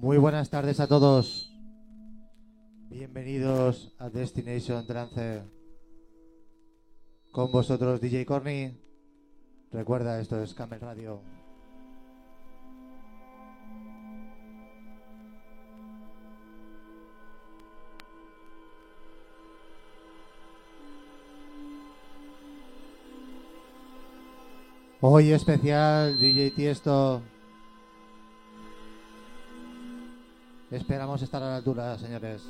Muy buenas tardes a todos. Bienvenidos a Destination Trance. Con vosotros DJ Corny. Recuerda, esto es Camel Radio. Hoy especial DJ Tiesto. Esperamos estar a la altura, señores.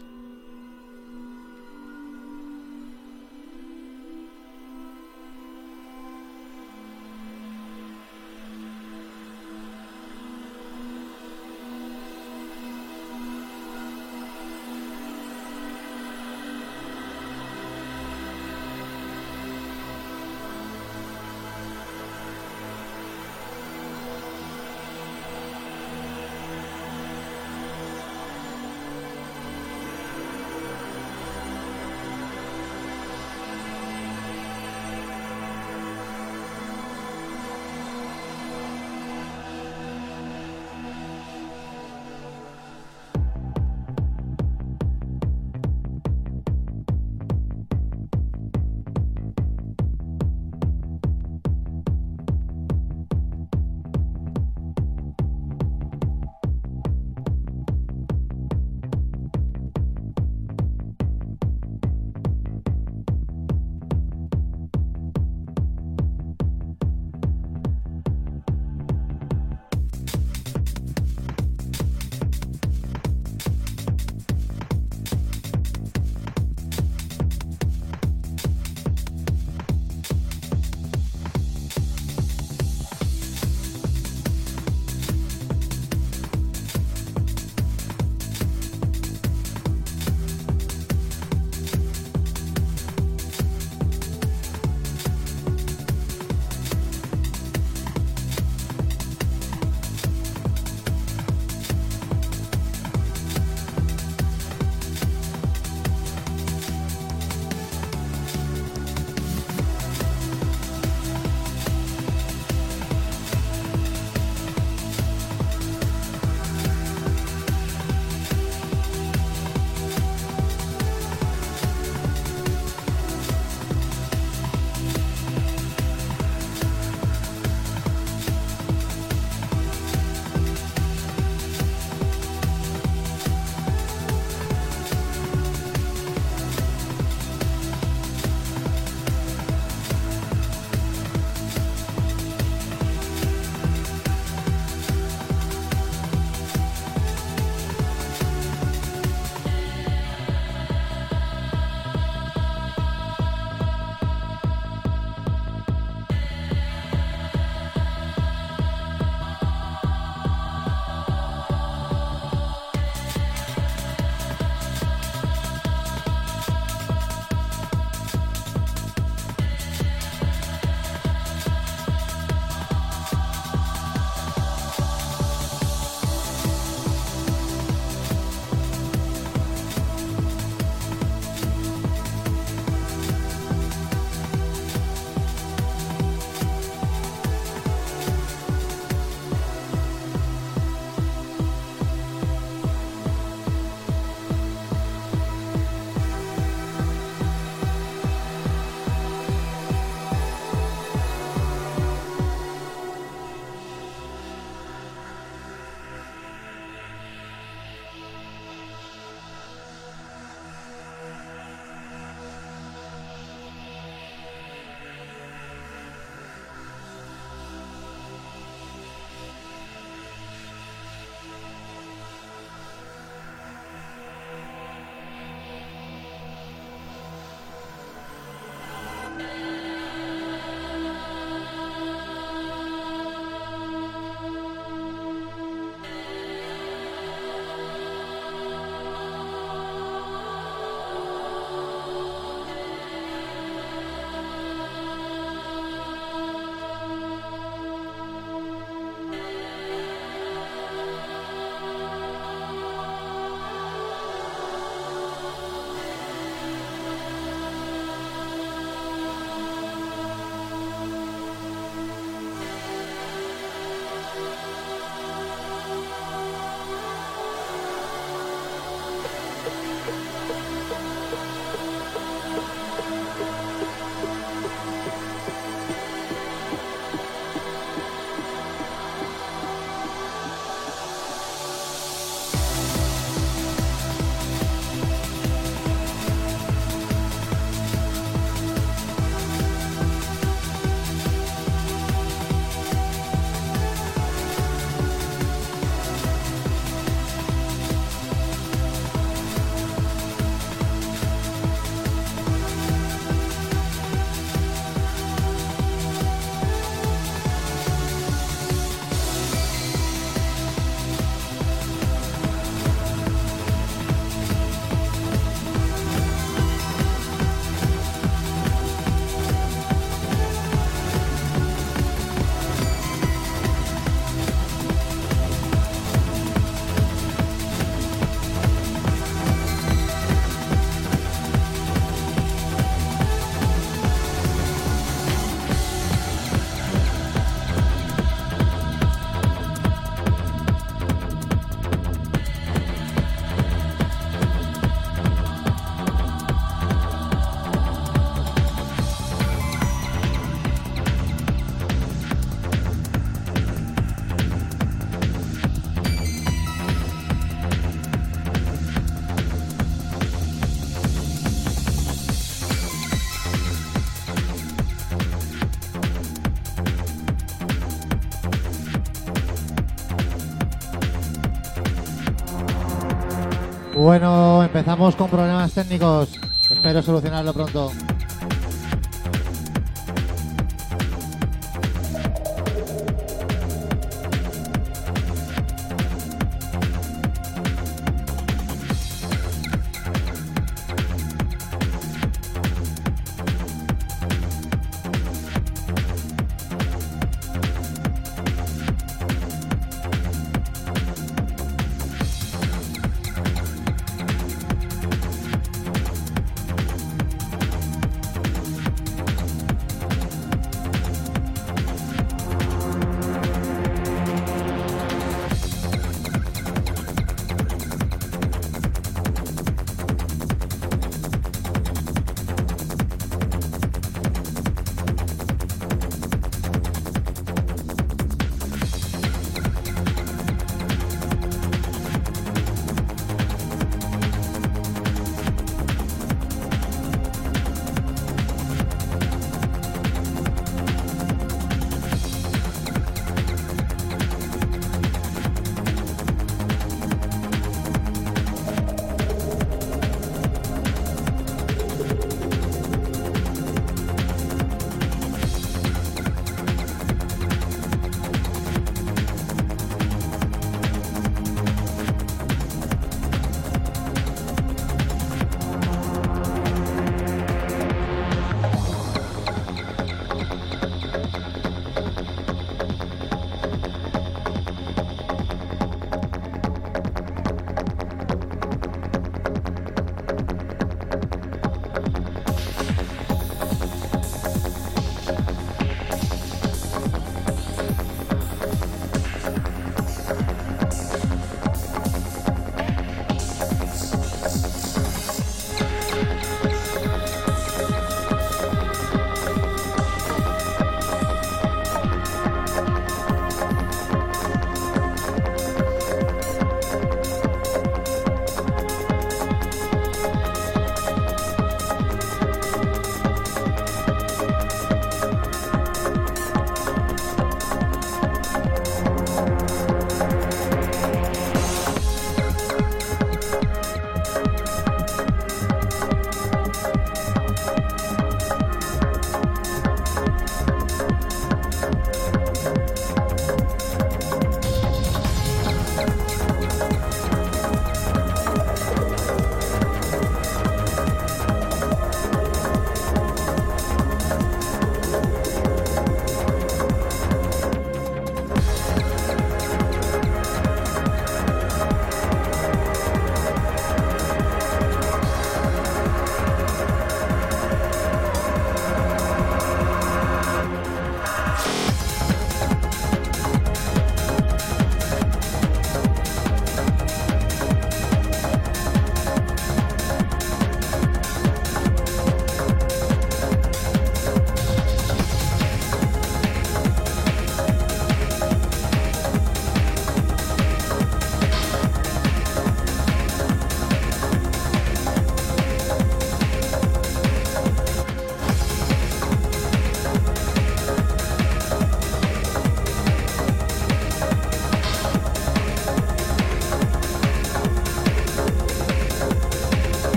Empezamos con problemas técnicos. Espero solucionarlo pronto.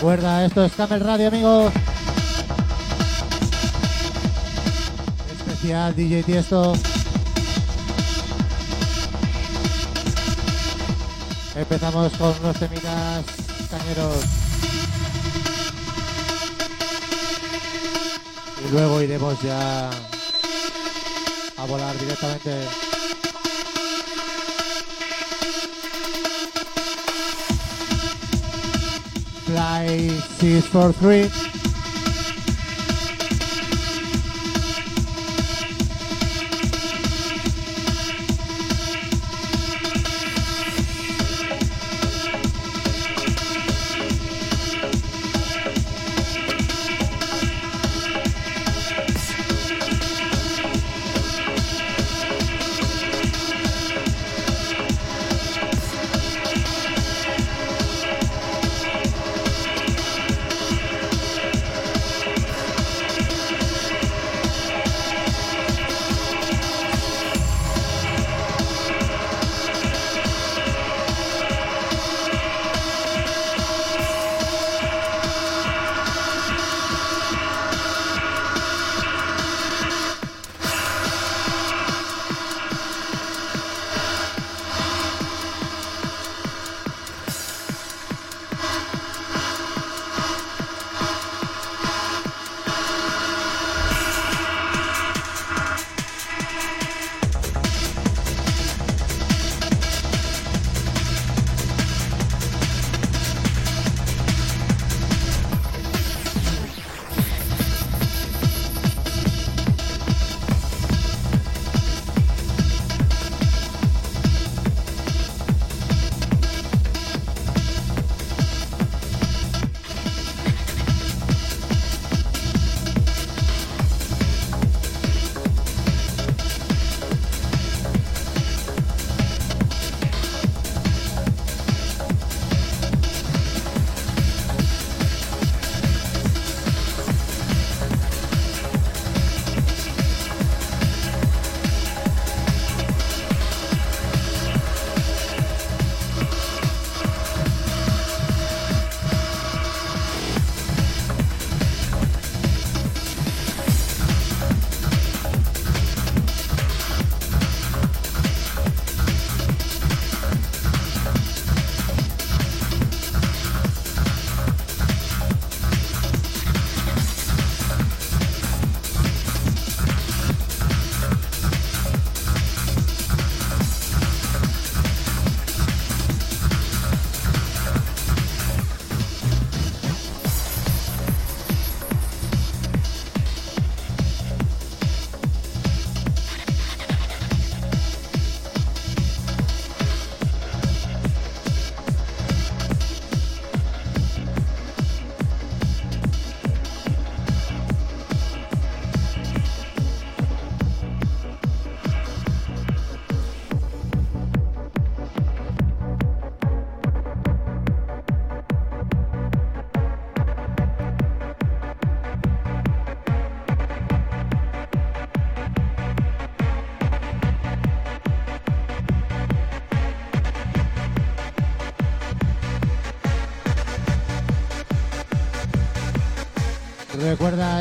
Recuerda, esto es Camel Radio, amigos. Especial DJ Tiesto. Empezamos con los temitas cañeros. Y luego iremos ya a volar directamente. I C is for three.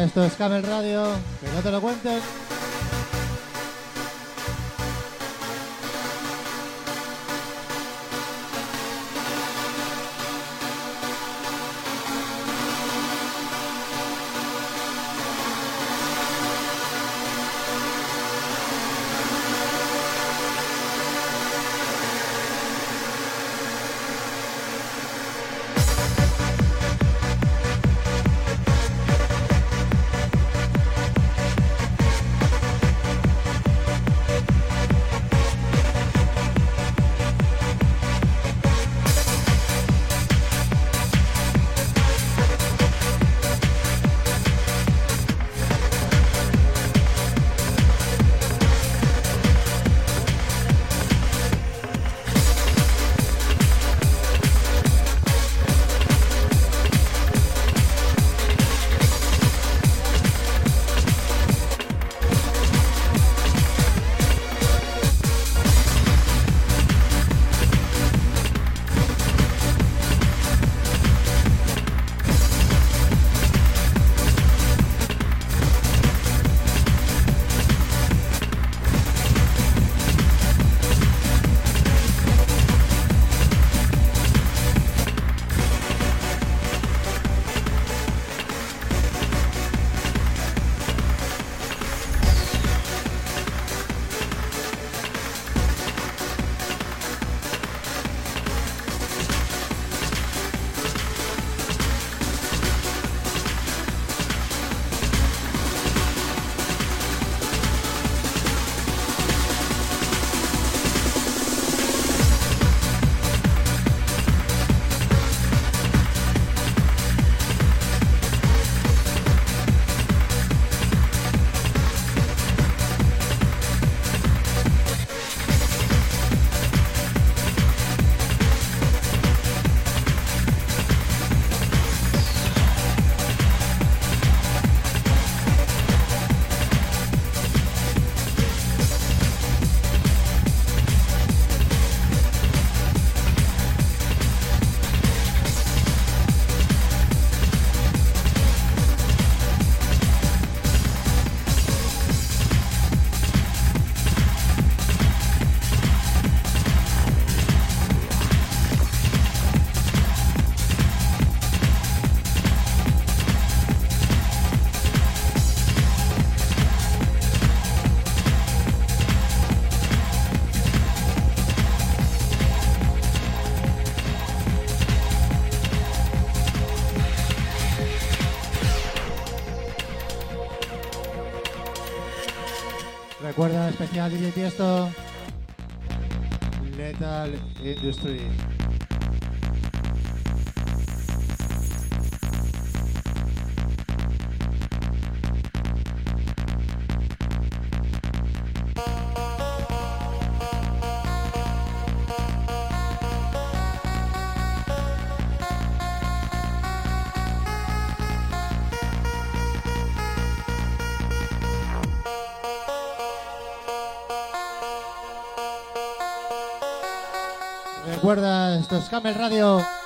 Esto es Camel Radio, que no te lo cuenten. Especial DJ Tiesto. Industry. Camel Radio.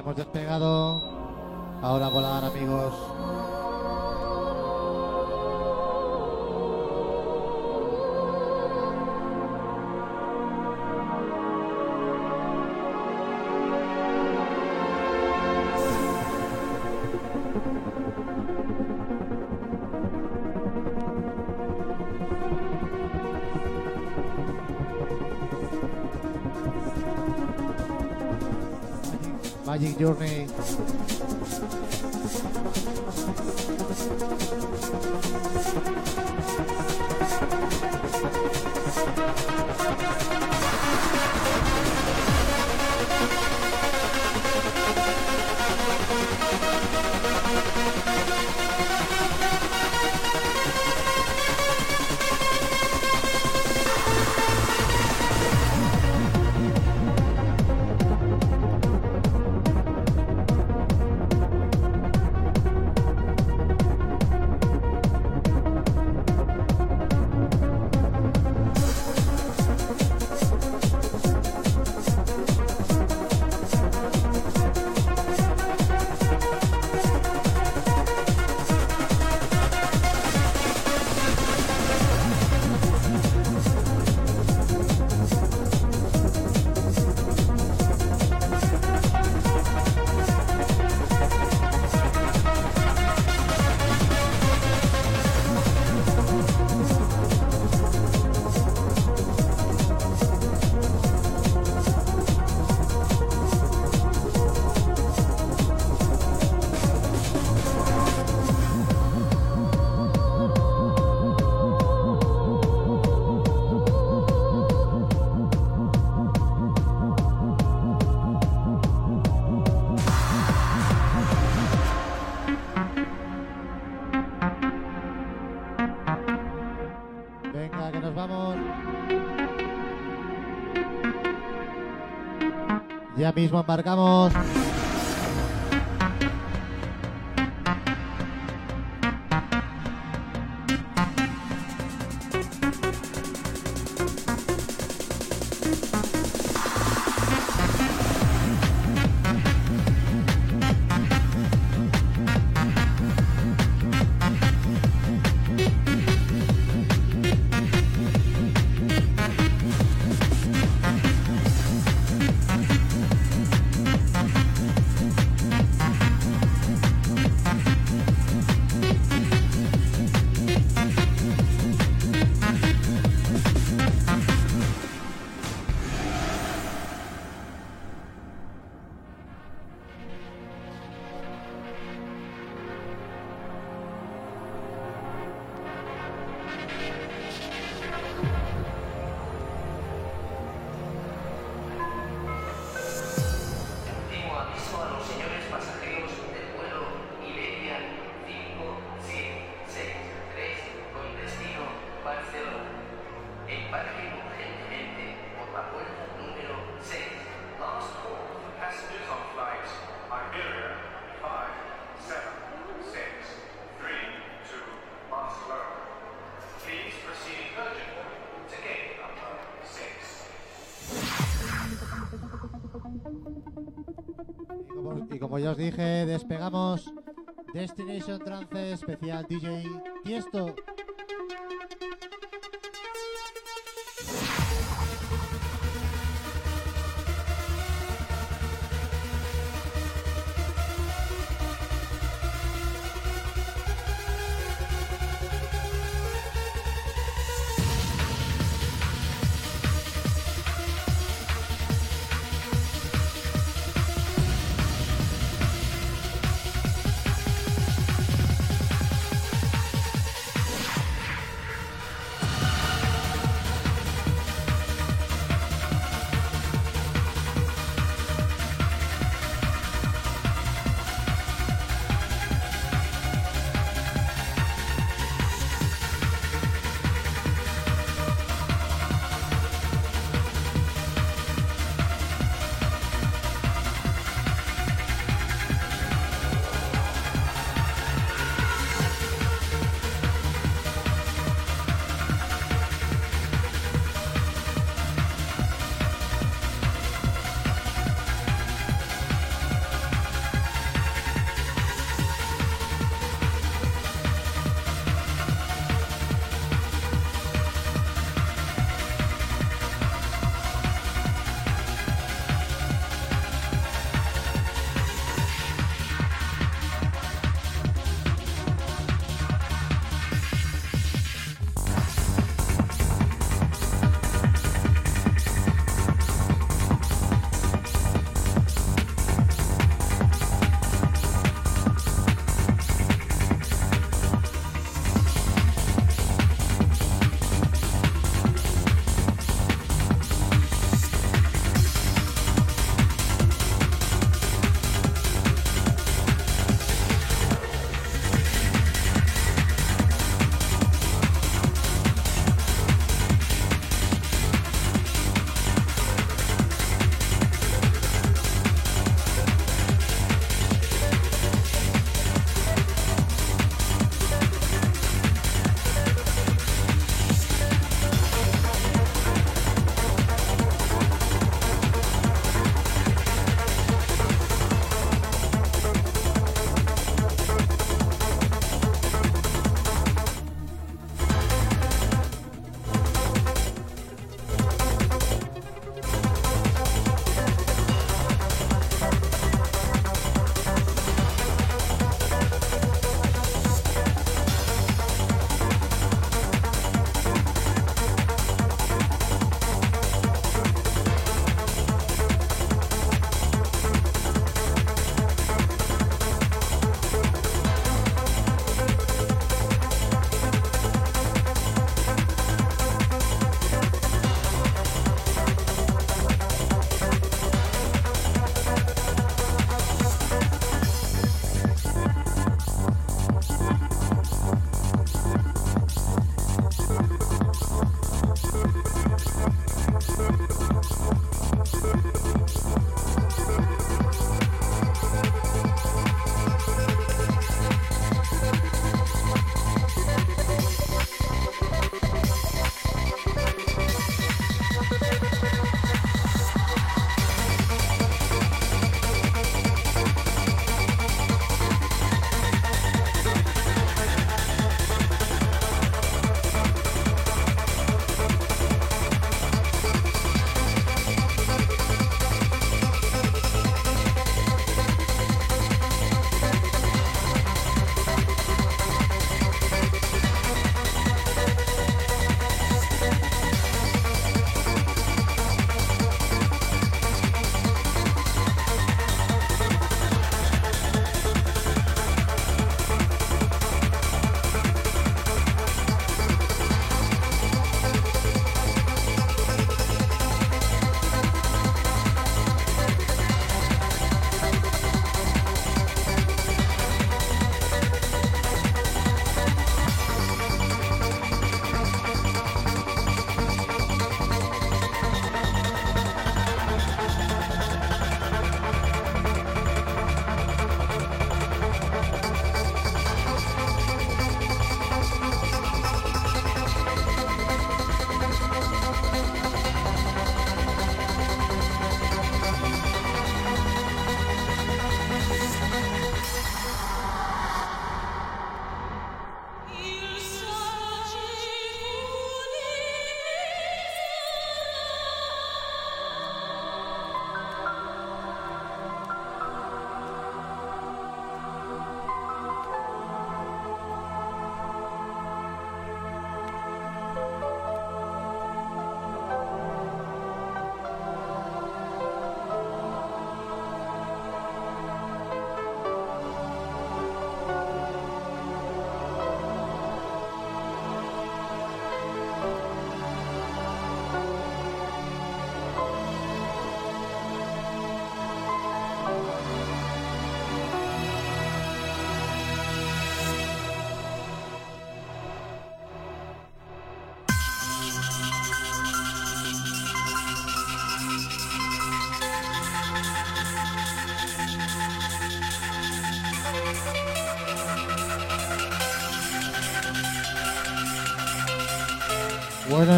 Hemos despegado. Ahora volar, amigos. Journey. mismo embarcamos. os dije, despegamos Destination Trance especial DJ Tiesto.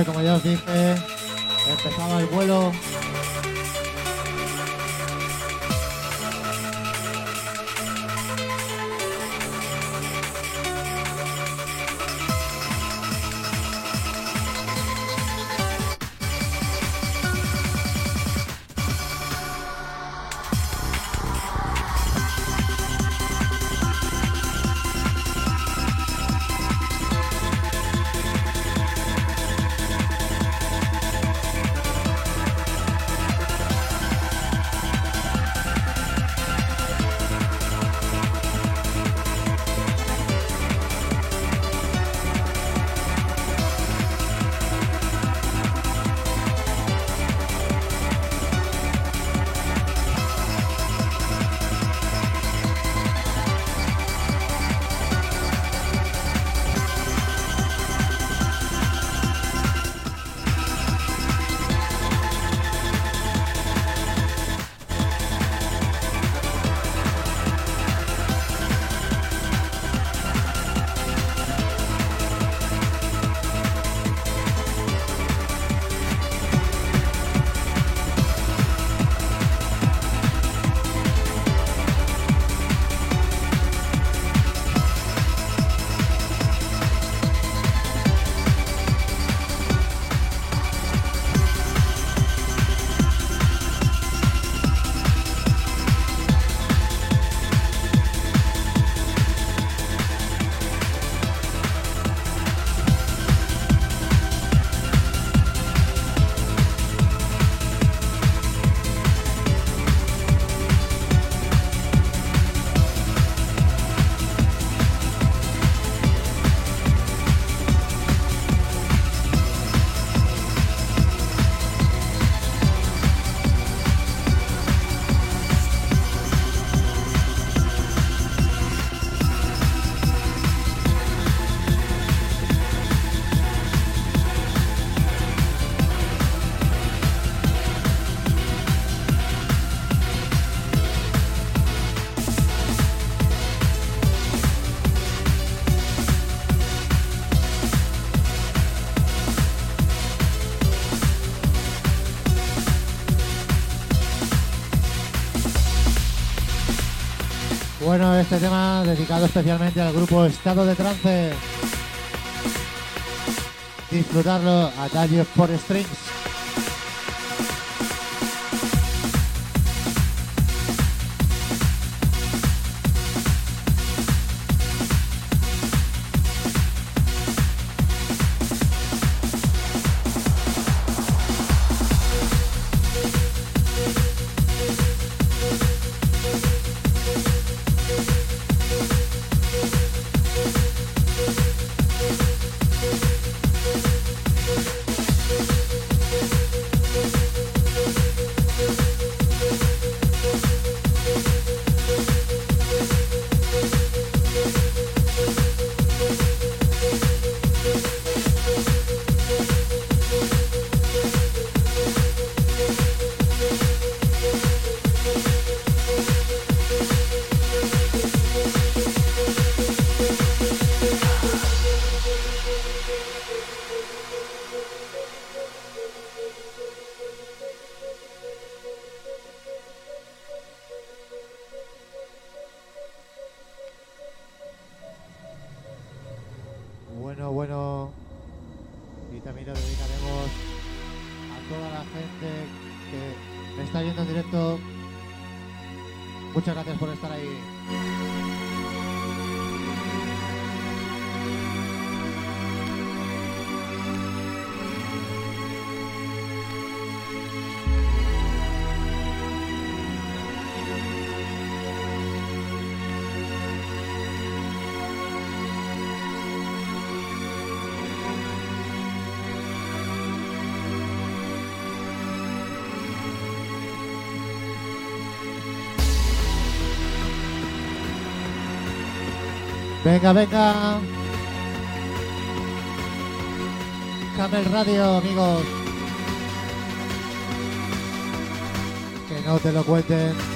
Como ya os dije, empezaba el vuelo. Este tema dedicado especialmente al grupo Estado de Trance. Disfrutarlo a Daddy for Strings. Venga, venga. Camel Radio, amigos. Que no te lo cuenten.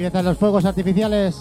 Empiezan los fuegos artificiales.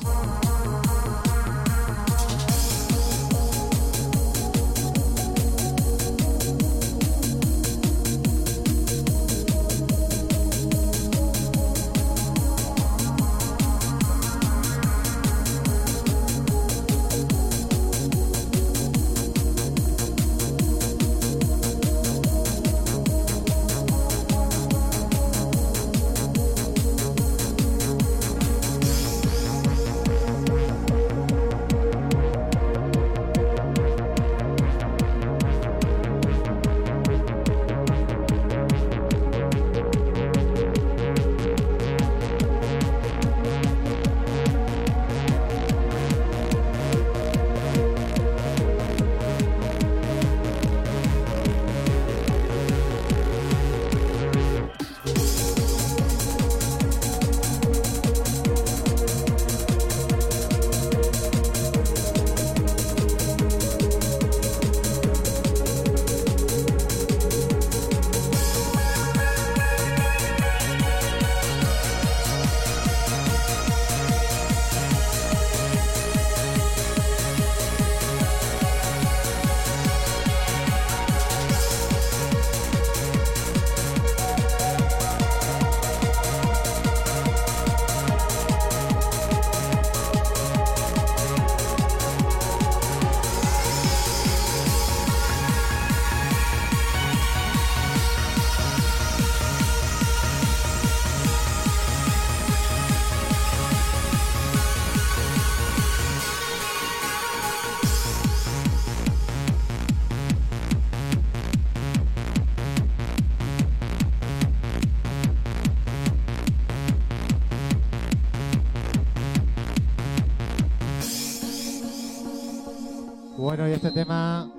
Este tema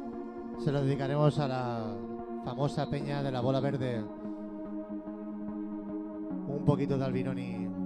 se lo dedicaremos a la famosa peña de la bola verde. Un poquito de Albinoni.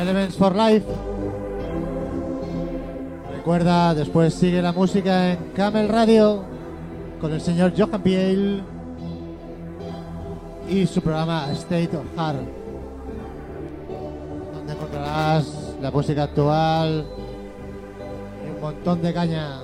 Elements for Life. Recuerda, después sigue la música en Camel Radio con el señor Johan Piel y su programa State of Heart, donde encontrarás la música actual y un montón de caña.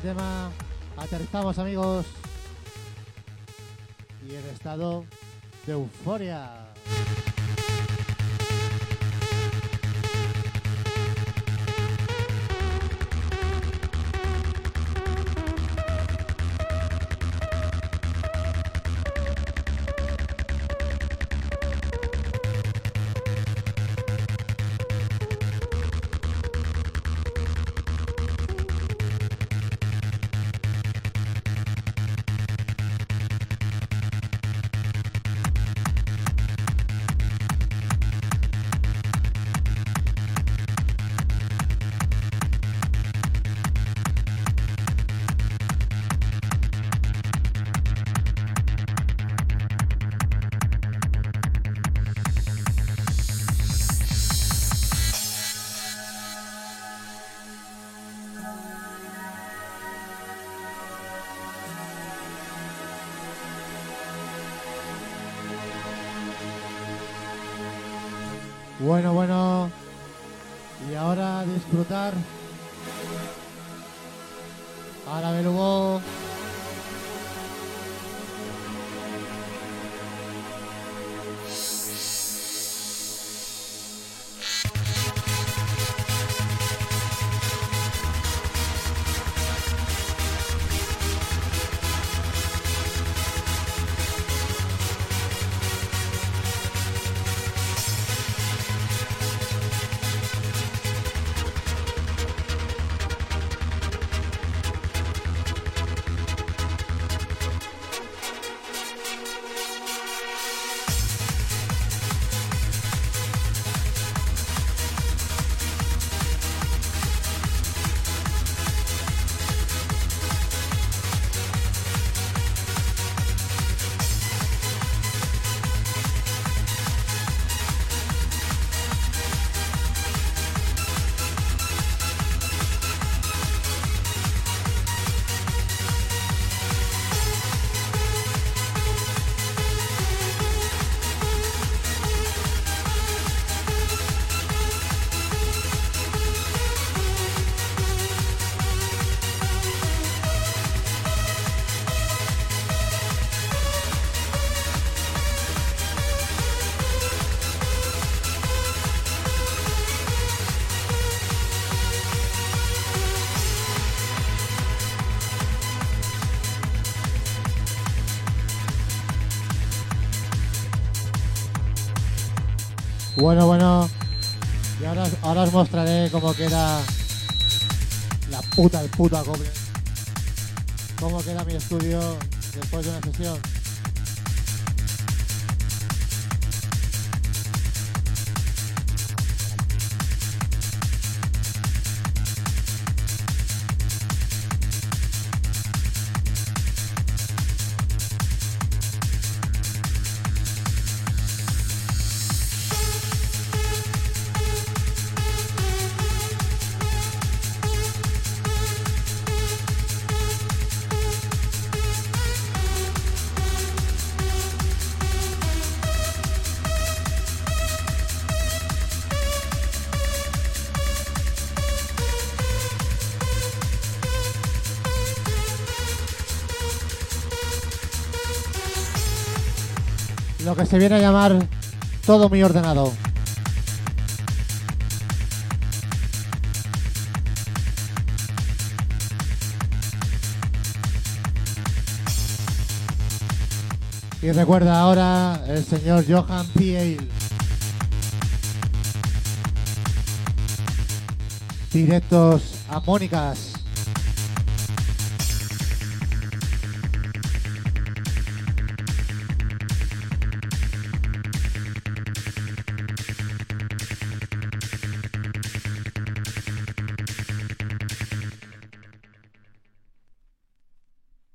Este tema aterrizamos, amigos. Y en estado de euforia. Bueno, bueno. Y ahora disfrutar. Ahora Belugo. Bueno, bueno. Y ahora, ahora os mostraré cómo queda la puta, el puto acople. Cómo queda mi estudio después de una sesión. Se viene a llamar todo muy ordenado. Y recuerda ahora el señor Johan Piel. Directos a Mónicas.